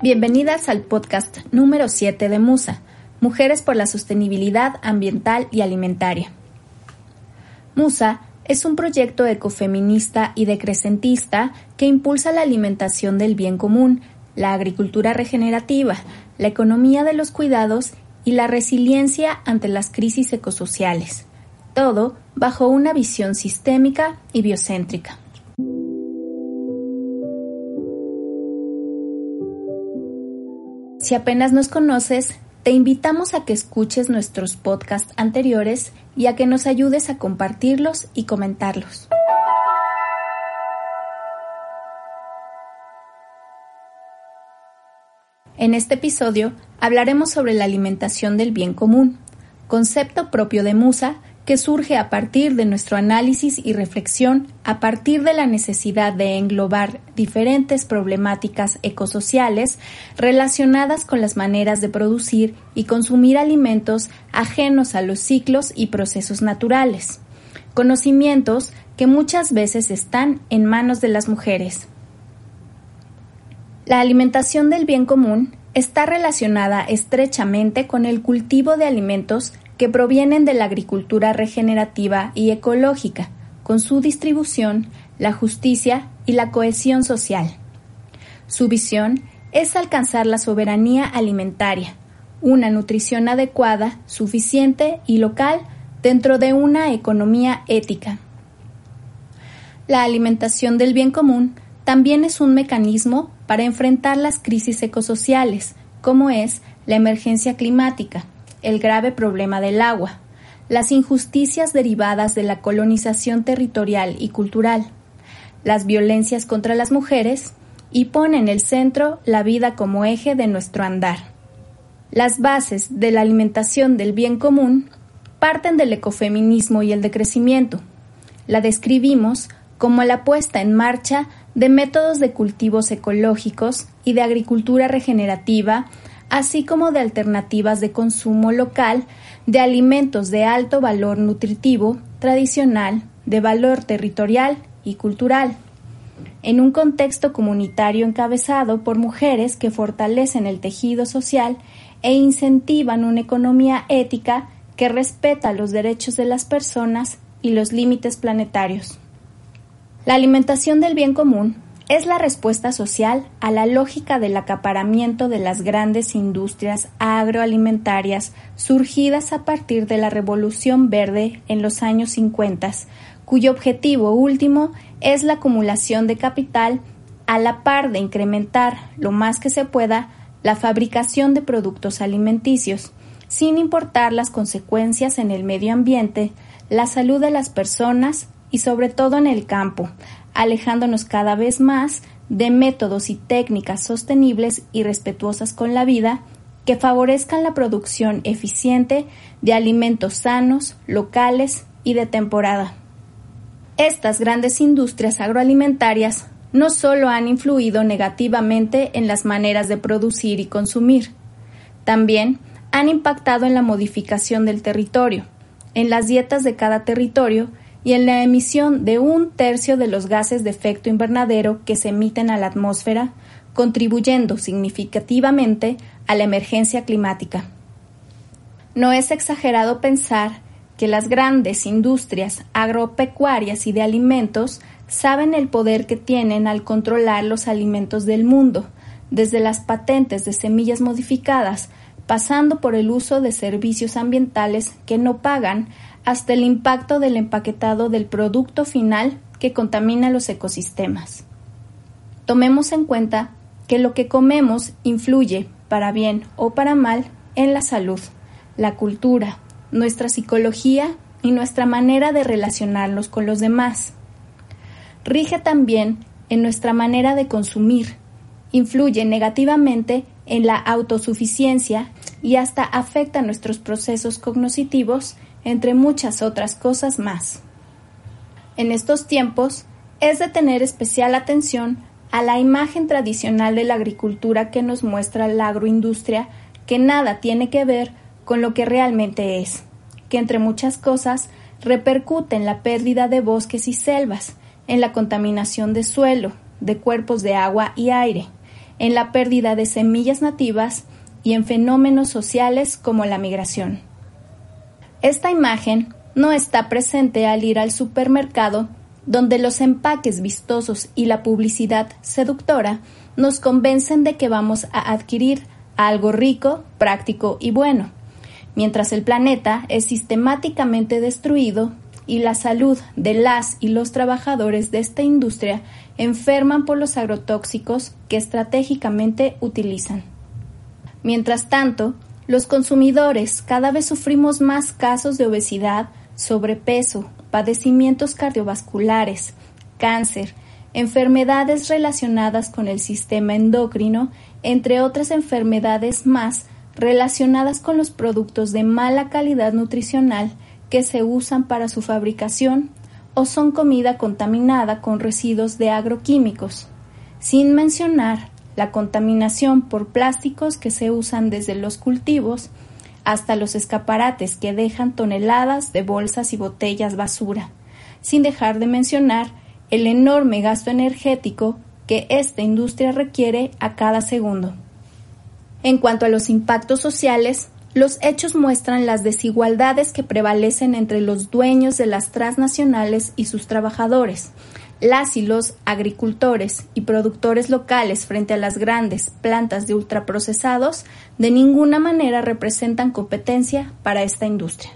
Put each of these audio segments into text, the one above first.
Bienvenidas al podcast número 7 de Musa, Mujeres por la Sostenibilidad Ambiental y Alimentaria. Musa es un proyecto ecofeminista y decrecentista que impulsa la alimentación del bien común, la agricultura regenerativa, la economía de los cuidados y la resiliencia ante las crisis ecosociales, todo bajo una visión sistémica y biocéntrica. Si apenas nos conoces, te invitamos a que escuches nuestros podcasts anteriores y a que nos ayudes a compartirlos y comentarlos. En este episodio hablaremos sobre la alimentación del bien común, concepto propio de Musa que surge a partir de nuestro análisis y reflexión a partir de la necesidad de englobar diferentes problemáticas ecosociales relacionadas con las maneras de producir y consumir alimentos ajenos a los ciclos y procesos naturales, conocimientos que muchas veces están en manos de las mujeres. La alimentación del bien común está relacionada estrechamente con el cultivo de alimentos que provienen de la agricultura regenerativa y ecológica, con su distribución, la justicia y la cohesión social. Su visión es alcanzar la soberanía alimentaria, una nutrición adecuada, suficiente y local dentro de una economía ética. La alimentación del bien común también es un mecanismo para enfrentar las crisis ecosociales, como es la emergencia climática, el grave problema del agua, las injusticias derivadas de la colonización territorial y cultural, las violencias contra las mujeres y pone en el centro la vida como eje de nuestro andar. Las bases de la alimentación del bien común parten del ecofeminismo y el decrecimiento. La describimos como la puesta en marcha de métodos de cultivos ecológicos y de agricultura regenerativa así como de alternativas de consumo local de alimentos de alto valor nutritivo, tradicional, de valor territorial y cultural, en un contexto comunitario encabezado por mujeres que fortalecen el tejido social e incentivan una economía ética que respeta los derechos de las personas y los límites planetarios. La alimentación del bien común es la respuesta social a la lógica del acaparamiento de las grandes industrias agroalimentarias surgidas a partir de la Revolución Verde en los años 50, cuyo objetivo último es la acumulación de capital a la par de incrementar lo más que se pueda la fabricación de productos alimenticios, sin importar las consecuencias en el medio ambiente, la salud de las personas y sobre todo en el campo, alejándonos cada vez más de métodos y técnicas sostenibles y respetuosas con la vida que favorezcan la producción eficiente de alimentos sanos, locales y de temporada. Estas grandes industrias agroalimentarias no solo han influido negativamente en las maneras de producir y consumir, también han impactado en la modificación del territorio, en las dietas de cada territorio y en la emisión de un tercio de los gases de efecto invernadero que se emiten a la atmósfera, contribuyendo significativamente a la emergencia climática. No es exagerado pensar que las grandes industrias agropecuarias y de alimentos saben el poder que tienen al controlar los alimentos del mundo, desde las patentes de semillas modificadas, pasando por el uso de servicios ambientales que no pagan hasta el impacto del empaquetado del producto final que contamina los ecosistemas. Tomemos en cuenta que lo que comemos influye, para bien o para mal, en la salud, la cultura, nuestra psicología y nuestra manera de relacionarnos con los demás. Rige también en nuestra manera de consumir, influye negativamente en la autosuficiencia y hasta afecta nuestros procesos cognitivos entre muchas otras cosas más. En estos tiempos es de tener especial atención a la imagen tradicional de la agricultura que nos muestra la agroindustria que nada tiene que ver con lo que realmente es, que entre muchas cosas repercute en la pérdida de bosques y selvas, en la contaminación de suelo, de cuerpos de agua y aire, en la pérdida de semillas nativas y en fenómenos sociales como la migración. Esta imagen no está presente al ir al supermercado, donde los empaques vistosos y la publicidad seductora nos convencen de que vamos a adquirir algo rico, práctico y bueno, mientras el planeta es sistemáticamente destruido y la salud de las y los trabajadores de esta industria enferman por los agrotóxicos que estratégicamente utilizan. Mientras tanto, los consumidores cada vez sufrimos más casos de obesidad, sobrepeso, padecimientos cardiovasculares, cáncer, enfermedades relacionadas con el sistema endocrino, entre otras enfermedades más relacionadas con los productos de mala calidad nutricional que se usan para su fabricación o son comida contaminada con residuos de agroquímicos, sin mencionar la contaminación por plásticos que se usan desde los cultivos hasta los escaparates que dejan toneladas de bolsas y botellas basura, sin dejar de mencionar el enorme gasto energético que esta industria requiere a cada segundo. En cuanto a los impactos sociales, los hechos muestran las desigualdades que prevalecen entre los dueños de las transnacionales y sus trabajadores, las y los agricultores y productores locales frente a las grandes plantas de ultraprocesados de ninguna manera representan competencia para esta industria.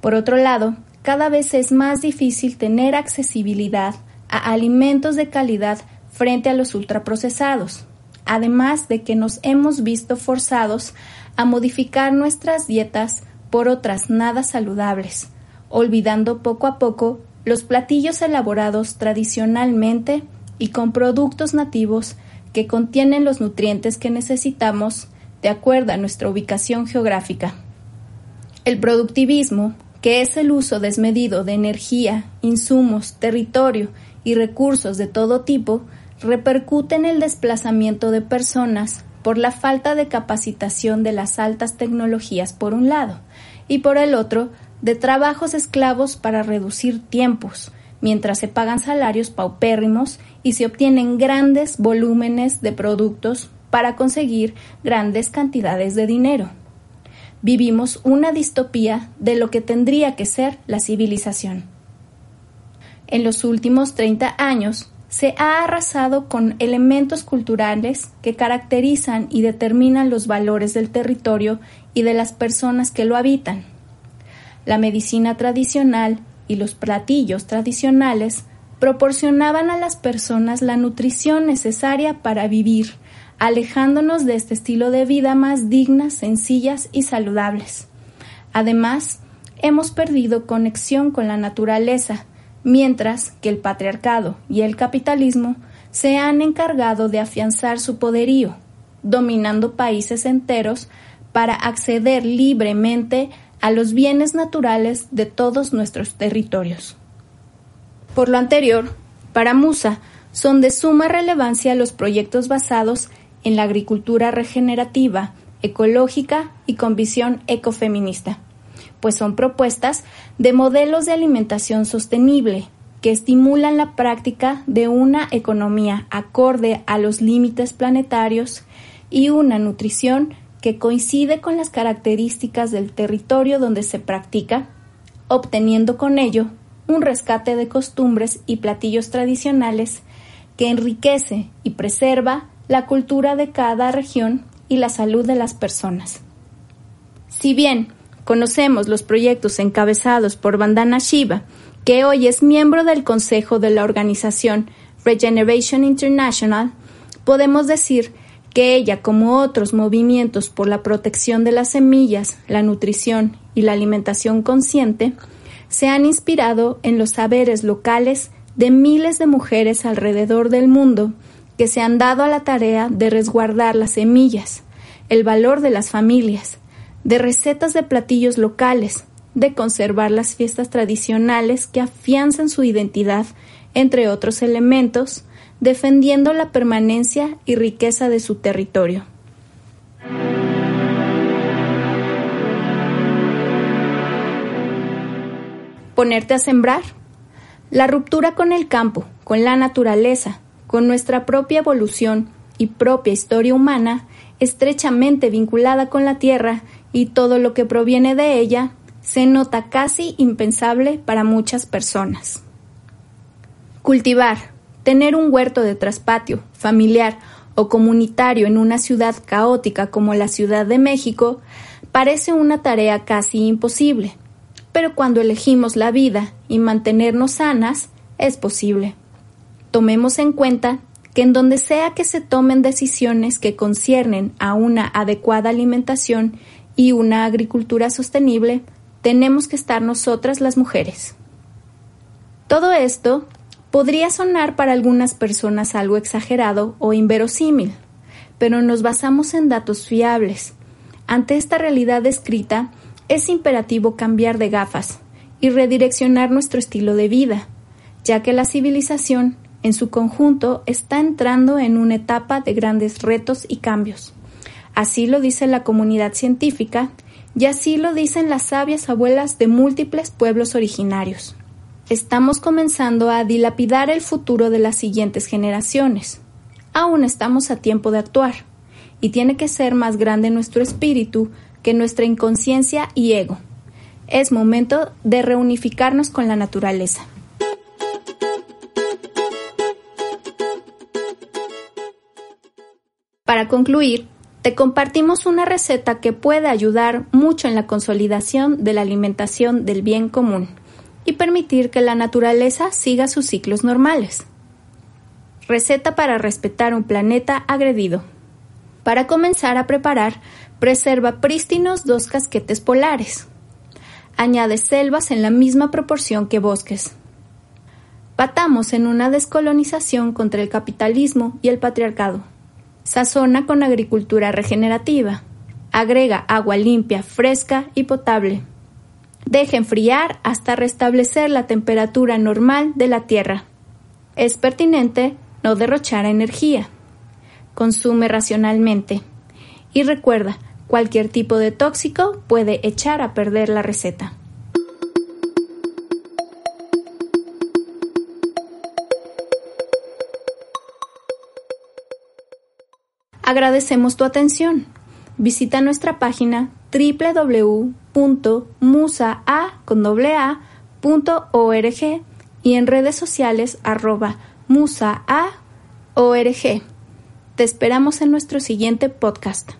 Por otro lado, cada vez es más difícil tener accesibilidad a alimentos de calidad frente a los ultraprocesados, además de que nos hemos visto forzados a modificar nuestras dietas por otras nada saludables, olvidando poco a poco los platillos elaborados tradicionalmente y con productos nativos que contienen los nutrientes que necesitamos de acuerdo a nuestra ubicación geográfica. El productivismo, que es el uso desmedido de energía, insumos, territorio y recursos de todo tipo, repercute en el desplazamiento de personas por la falta de capacitación de las altas tecnologías por un lado y por el otro de trabajos esclavos para reducir tiempos, mientras se pagan salarios paupérrimos y se obtienen grandes volúmenes de productos para conseguir grandes cantidades de dinero. Vivimos una distopía de lo que tendría que ser la civilización. En los últimos 30 años se ha arrasado con elementos culturales que caracterizan y determinan los valores del territorio y de las personas que lo habitan la medicina tradicional y los platillos tradicionales proporcionaban a las personas la nutrición necesaria para vivir, alejándonos de este estilo de vida más dignas, sencillas y saludables. Además, hemos perdido conexión con la naturaleza, mientras que el patriarcado y el capitalismo se han encargado de afianzar su poderío, dominando países enteros para acceder libremente a los bienes naturales de todos nuestros territorios. Por lo anterior, para Musa son de suma relevancia los proyectos basados en la agricultura regenerativa, ecológica y con visión ecofeminista, pues son propuestas de modelos de alimentación sostenible que estimulan la práctica de una economía acorde a los límites planetarios y una nutrición que coincide con las características del territorio donde se practica, obteniendo con ello un rescate de costumbres y platillos tradicionales que enriquece y preserva la cultura de cada región y la salud de las personas. Si bien conocemos los proyectos encabezados por Bandana Shiva, que hoy es miembro del consejo de la organización Regeneration International, podemos decir que ella, como otros movimientos por la protección de las semillas, la nutrición y la alimentación consciente, se han inspirado en los saberes locales de miles de mujeres alrededor del mundo que se han dado a la tarea de resguardar las semillas, el valor de las familias, de recetas de platillos locales, de conservar las fiestas tradicionales que afianzan su identidad, entre otros elementos, defendiendo la permanencia y riqueza de su territorio. Ponerte a sembrar. La ruptura con el campo, con la naturaleza, con nuestra propia evolución y propia historia humana, estrechamente vinculada con la tierra y todo lo que proviene de ella, se nota casi impensable para muchas personas. Cultivar, tener un huerto de traspatio, familiar o comunitario en una ciudad caótica como la Ciudad de México parece una tarea casi imposible, pero cuando elegimos la vida y mantenernos sanas, es posible. Tomemos en cuenta que en donde sea que se tomen decisiones que conciernen a una adecuada alimentación y una agricultura sostenible, tenemos que estar nosotras las mujeres. Todo esto podría sonar para algunas personas algo exagerado o inverosímil, pero nos basamos en datos fiables. Ante esta realidad descrita, es imperativo cambiar de gafas y redireccionar nuestro estilo de vida, ya que la civilización en su conjunto está entrando en una etapa de grandes retos y cambios. Así lo dice la comunidad científica y así lo dicen las sabias abuelas de múltiples pueblos originarios. Estamos comenzando a dilapidar el futuro de las siguientes generaciones. Aún estamos a tiempo de actuar, y tiene que ser más grande nuestro espíritu que nuestra inconsciencia y ego. Es momento de reunificarnos con la naturaleza. Para concluir, te compartimos una receta que puede ayudar mucho en la consolidación de la alimentación del bien común y permitir que la naturaleza siga sus ciclos normales. Receta para respetar un planeta agredido. Para comenzar a preparar, preserva prístinos dos casquetes polares. Añade selvas en la misma proporción que bosques. Batamos en una descolonización contra el capitalismo y el patriarcado. Sazona con agricultura regenerativa. Agrega agua limpia, fresca y potable. Deja enfriar hasta restablecer la temperatura normal de la tierra. Es pertinente no derrochar energía. Consume racionalmente. Y recuerda, cualquier tipo de tóxico puede echar a perder la receta. Agradecemos tu atención. Visita nuestra página www.musaa.org y en redes sociales arroba musaa.org. Te esperamos en nuestro siguiente podcast.